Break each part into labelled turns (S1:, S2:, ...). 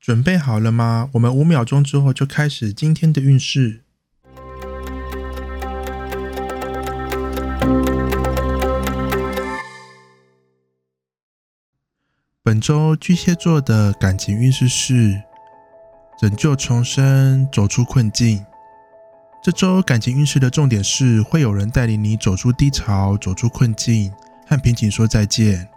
S1: 准备好了吗？我们五秒钟之后就开始今天的运势。本周巨蟹座的感情运势是拯救重生，走出困境。这周感情运势的重点是会有人带领你走出低潮，走出困境，和瓶颈说再见。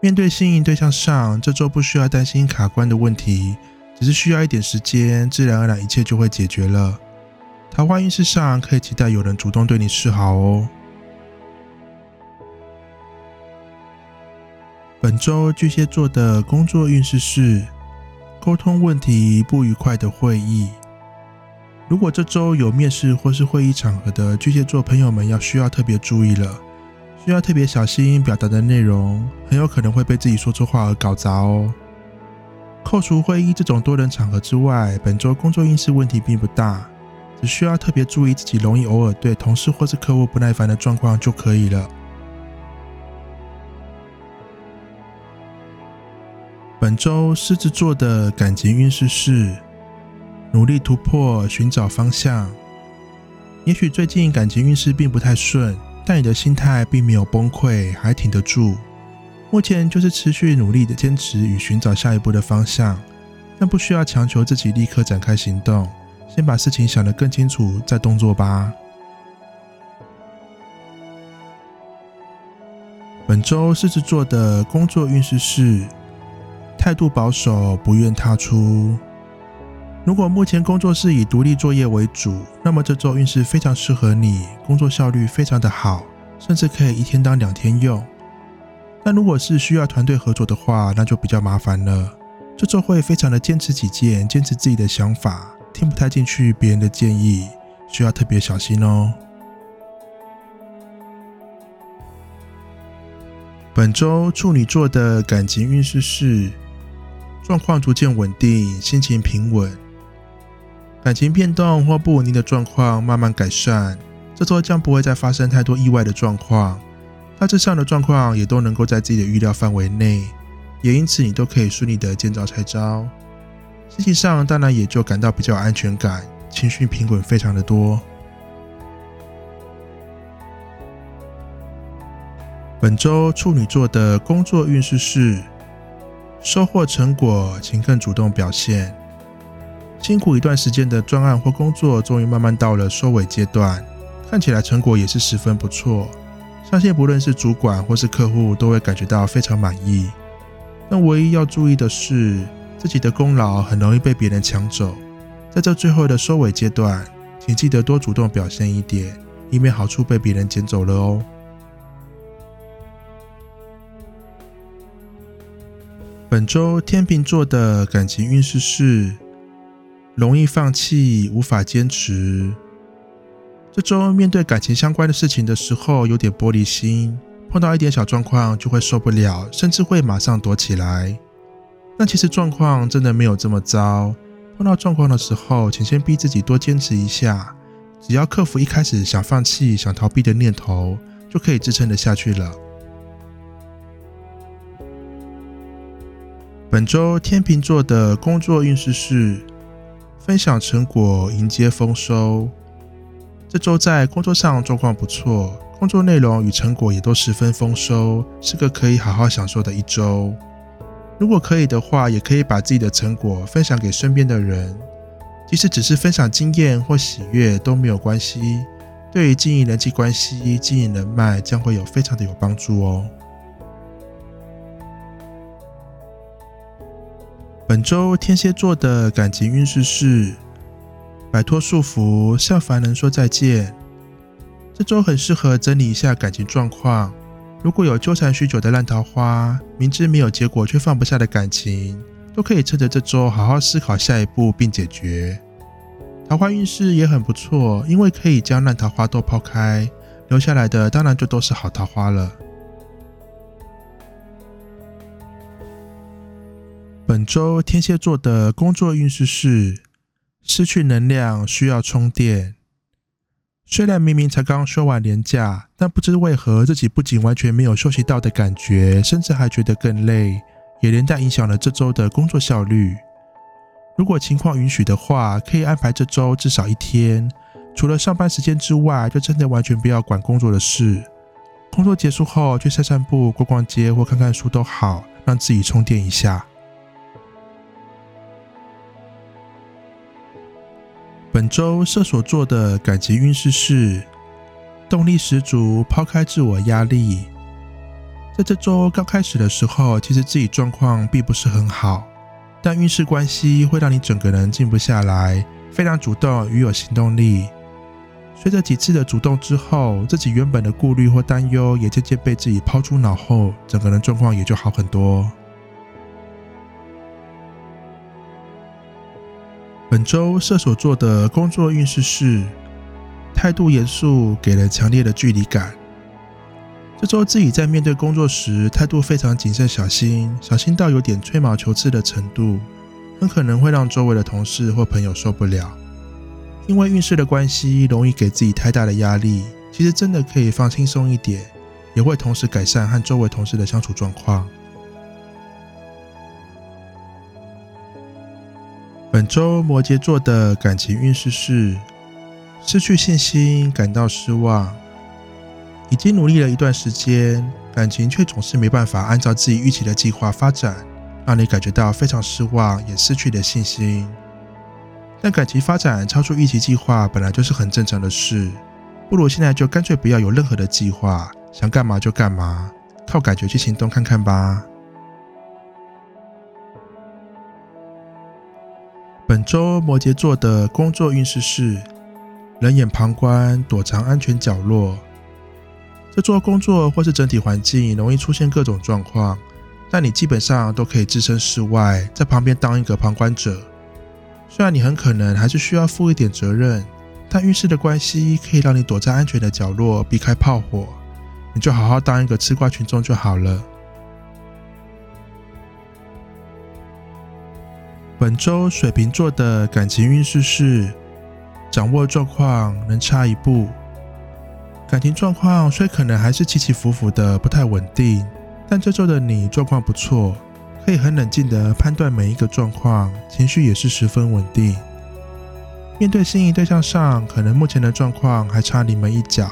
S1: 面对心仪对象上，这周不需要担心卡关的问题，只是需要一点时间，自然而然一切就会解决了。桃花运势上，可以期待有人主动对你示好哦。本周巨蟹座的工作运势是沟通问题不愉快的会议。如果这周有面试或是会议场合的巨蟹座朋友们，要需要特别注意了。需要特别小心表达的内容，很有可能会被自己说错话而搞砸哦。扣除会议这种多人场合之外，本周工作运势问题并不大，只需要特别注意自己容易偶尔对同事或是客户不耐烦的状况就可以了。本周狮子座的感情运势是努力突破，寻找方向。也许最近感情运势并不太顺。但你的心态并没有崩溃，还挺得住。目前就是持续努力的坚持与寻找下一步的方向，但不需要强求自己立刻展开行动，先把事情想得更清楚再动作吧。本周狮子座的工作运势是态度保守，不愿踏出。如果目前工作是以独立作业为主，那么这周运势非常适合你，工作效率非常的好，甚至可以一天当两天用。但如果是需要团队合作的话，那就比较麻烦了。这周会非常的坚持己见，坚持自己的想法，听不太进去别人的建议，需要特别小心哦。本周处女座的感情运势是状况逐渐稳定，心情平稳。感情变动或不稳定的状况慢慢改善，这周将不会再发生太多意外的状况，大致上的状况也都能够在自己的预料范围内，也因此你都可以顺利的见招拆招。心情上当然也就感到比较安全感，情绪平稳非常的多。本周处女座的工作运势是收获成果，请更主动表现。辛苦一段时间的专案或工作，终于慢慢到了收尾阶段，看起来成果也是十分不错。相信不论是主管或是客户，都会感觉到非常满意。但唯一要注意的是，自己的功劳很容易被别人抢走。在这最后的收尾阶段，请记得多主动表现一点，以免好处被别人捡走了哦。本周天秤座的感情运势是。容易放弃，无法坚持。这周面对感情相关的事情的时候，有点玻璃心，碰到一点小状况就会受不了，甚至会马上躲起来。但其实状况真的没有这么糟。碰到状况的时候，请先逼自己多坚持一下，只要克服一开始想放弃、想逃避的念头，就可以支撑得下去了。本周天秤座的工作运势是。分享成果，迎接丰收。这周在工作上状况不错，工作内容与成果也都十分丰收，是个可以好好享受的一周。如果可以的话，也可以把自己的成果分享给身边的人，即使只是分享经验或喜悦都没有关系。对于经营人际关系、经营人脉，将会有非常的有帮助哦。本周天蝎座的感情运势是摆脱束缚，向凡人说再见。这周很适合整理一下感情状况。如果有纠缠许久的烂桃花，明知没有结果却放不下的感情，都可以趁着这周好好思考下一步并解决。桃花运势也很不错，因为可以将烂桃花都抛开，留下来的当然就都是好桃花了。本周天蝎座的工作运势是失去能量，需要充电。虽然明明才刚休完年假，但不知为何自己不仅完全没有休息到的感觉，甚至还觉得更累，也连带影响了这周的工作效率。如果情况允许的话，可以安排这周至少一天，除了上班时间之外，就真的完全不要管工作的事。工作结束后去散散步、逛逛街或看看书都好，让自己充电一下。本周射手座的感情运势是动力十足，抛开自我压力。在这周刚开始的时候，其实自己状况并不是很好，但运势关系会让你整个人静不下来，非常主动与有行动力。随着几次的主动之后，自己原本的顾虑或担忧也渐渐被自己抛诸脑后，整个人状况也就好很多。本周射手座的工作运势是态度严肃，给人强烈的距离感。这周自己在面对工作时，态度非常谨慎小心，小心到有点吹毛求疵的程度，很可能会让周围的同事或朋友受不了。因为运势的关系，容易给自己太大的压力。其实真的可以放轻松一点，也会同时改善和周围同事的相处状况。本周摩羯座的感情运势是失去信心，感到失望。已经努力了一段时间，感情却总是没办法按照自己预期的计划发展，让你感觉到非常失望，也失去了信心。但感情发展超出预期计划本来就是很正常的事，不如现在就干脆不要有任何的计划，想干嘛就干嘛，靠感觉去行动看看吧。周摩羯座的工作运势是冷眼旁观，躲藏安全角落。这做工作或是整体环境容易出现各种状况，但你基本上都可以置身事外，在旁边当一个旁观者。虽然你很可能还是需要负一点责任，但运势的关系可以让你躲在安全的角落，避开炮火。你就好好当一个吃瓜群众就好了。本周水瓶座的感情运势是掌握状况能差一步。感情状况虽可能还是起起伏伏的，不太稳定，但这周的你状况不错，可以很冷静的判断每一个状况，情绪也是十分稳定。面对心仪对象上，可能目前的状况还差临门一脚，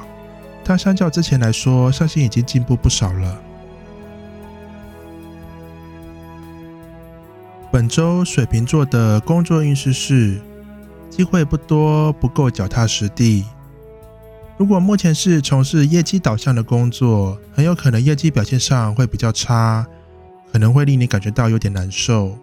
S1: 但相较之前来说，相信已经进步不少了。本周水瓶座的工作运势是机会不多，不够脚踏实地。如果目前是从事业绩导向的工作，很有可能业绩表现上会比较差，可能会令你感觉到有点难受。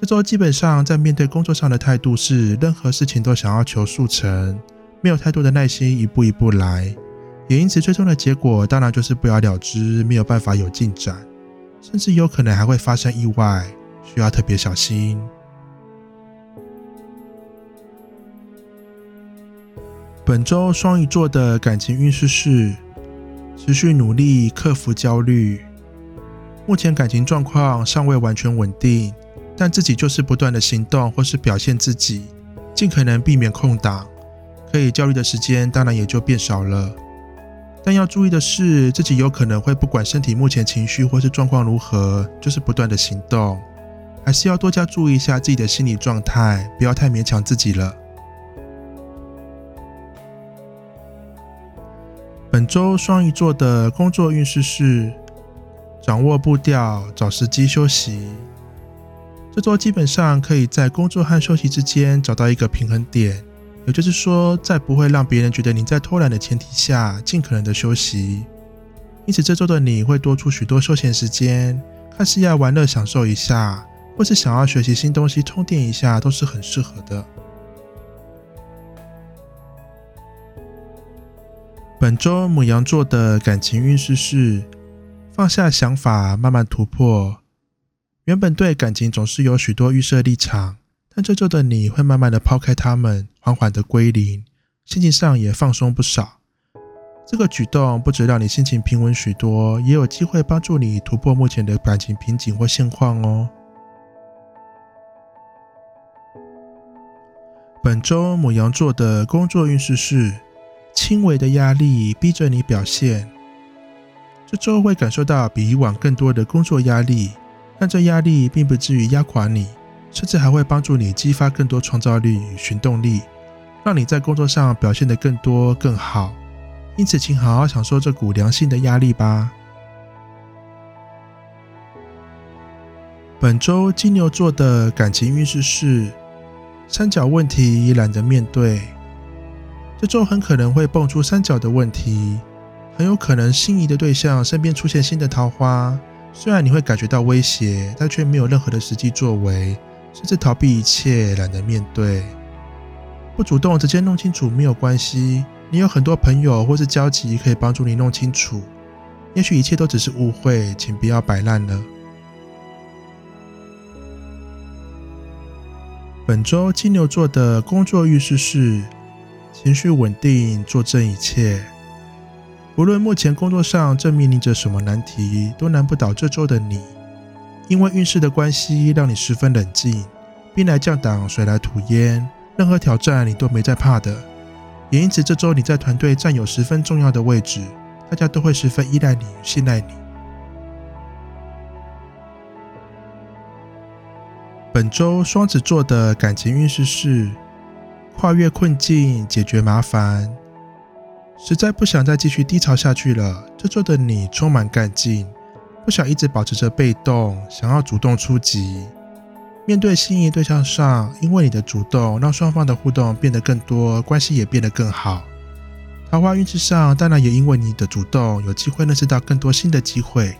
S1: 这周基本上在面对工作上的态度是，任何事情都想要求速成，没有太多的耐心，一步一步来，也因此最终的结果当然就是不了了之，没有办法有进展，甚至有可能还会发生意外。需要特别小心。本周双鱼座的感情运势是持续努力克服焦虑。目前感情状况尚未完全稳定，但自己就是不断的行动或是表现自己，尽可能避免空档，可以焦虑的时间当然也就变少了。但要注意的是，自己有可能会不管身体目前情绪或是状况如何，就是不断的行动。还是要多加注意一下自己的心理状态，不要太勉强自己了。本周双鱼座的工作运势是掌握步调，找时机休息。这周基本上可以在工作和休息之间找到一个平衡点，也就是说，在不会让别人觉得你在偷懒的前提下，尽可能的休息。因此，这周的你会多出许多休闲时间，看是要玩乐享受一下。或是想要学习新东西充电一下，都是很适合的。本周母羊座的感情运势是放下想法，慢慢突破。原本对感情总是有许多预设立场，但这周的你会慢慢的抛开他们，缓缓的归零，心情上也放松不少。这个举动不止让你心情平稳许多，也有机会帮助你突破目前的感情瓶颈或现况哦。本周母羊座的工作运势是轻微的压力逼着你表现，这周会感受到比以往更多的工作压力，但这压力并不至于压垮你，甚至还会帮助你激发更多创造力与行动力，让你在工作上表现得更多更好。因此，请好好享受这股良性的压力吧。本周金牛座的感情运势是。三角问题懒得面对，这周很可能会蹦出三角的问题，很有可能心仪的对象身边出现新的桃花。虽然你会感觉到威胁，但却没有任何的实际作为，甚至逃避一切，懒得面对。不主动直接弄清楚没有关系，你有很多朋友或是交集可以帮助你弄清楚。也许一切都只是误会，请不要摆烂了。本周金牛座的工作运势是情绪稳定，坐镇一切。无论目前工作上正面临着什么难题，都难不倒这周的你。因为运势的关系，让你十分冷静，兵来将挡，水来土掩，任何挑战你都没在怕的。也因此，这周你在团队占有十分重要的位置，大家都会十分依赖你、信赖你。本周双子座的感情运势是跨越困境，解决麻烦。实在不想再继续低潮下去了。这周的你充满干劲，不想一直保持着被动，想要主动出击。面对心仪对象上，因为你的主动，让双方的互动变得更多，关系也变得更好。桃花运势上，当然也因为你的主动，有机会认识到更多新的机会。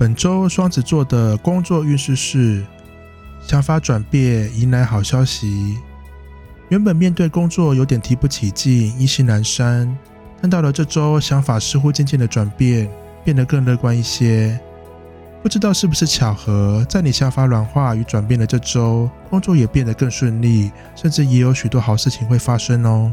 S1: 本周双子座的工作运势是想法转变，迎来好消息。原本面对工作有点提不起劲，意兴阑珊，但到了这周，想法似乎渐渐的转变，变得更乐观一些。不知道是不是巧合，在你想法软化与转变的这周，工作也变得更顺利，甚至也有许多好事情会发生哦。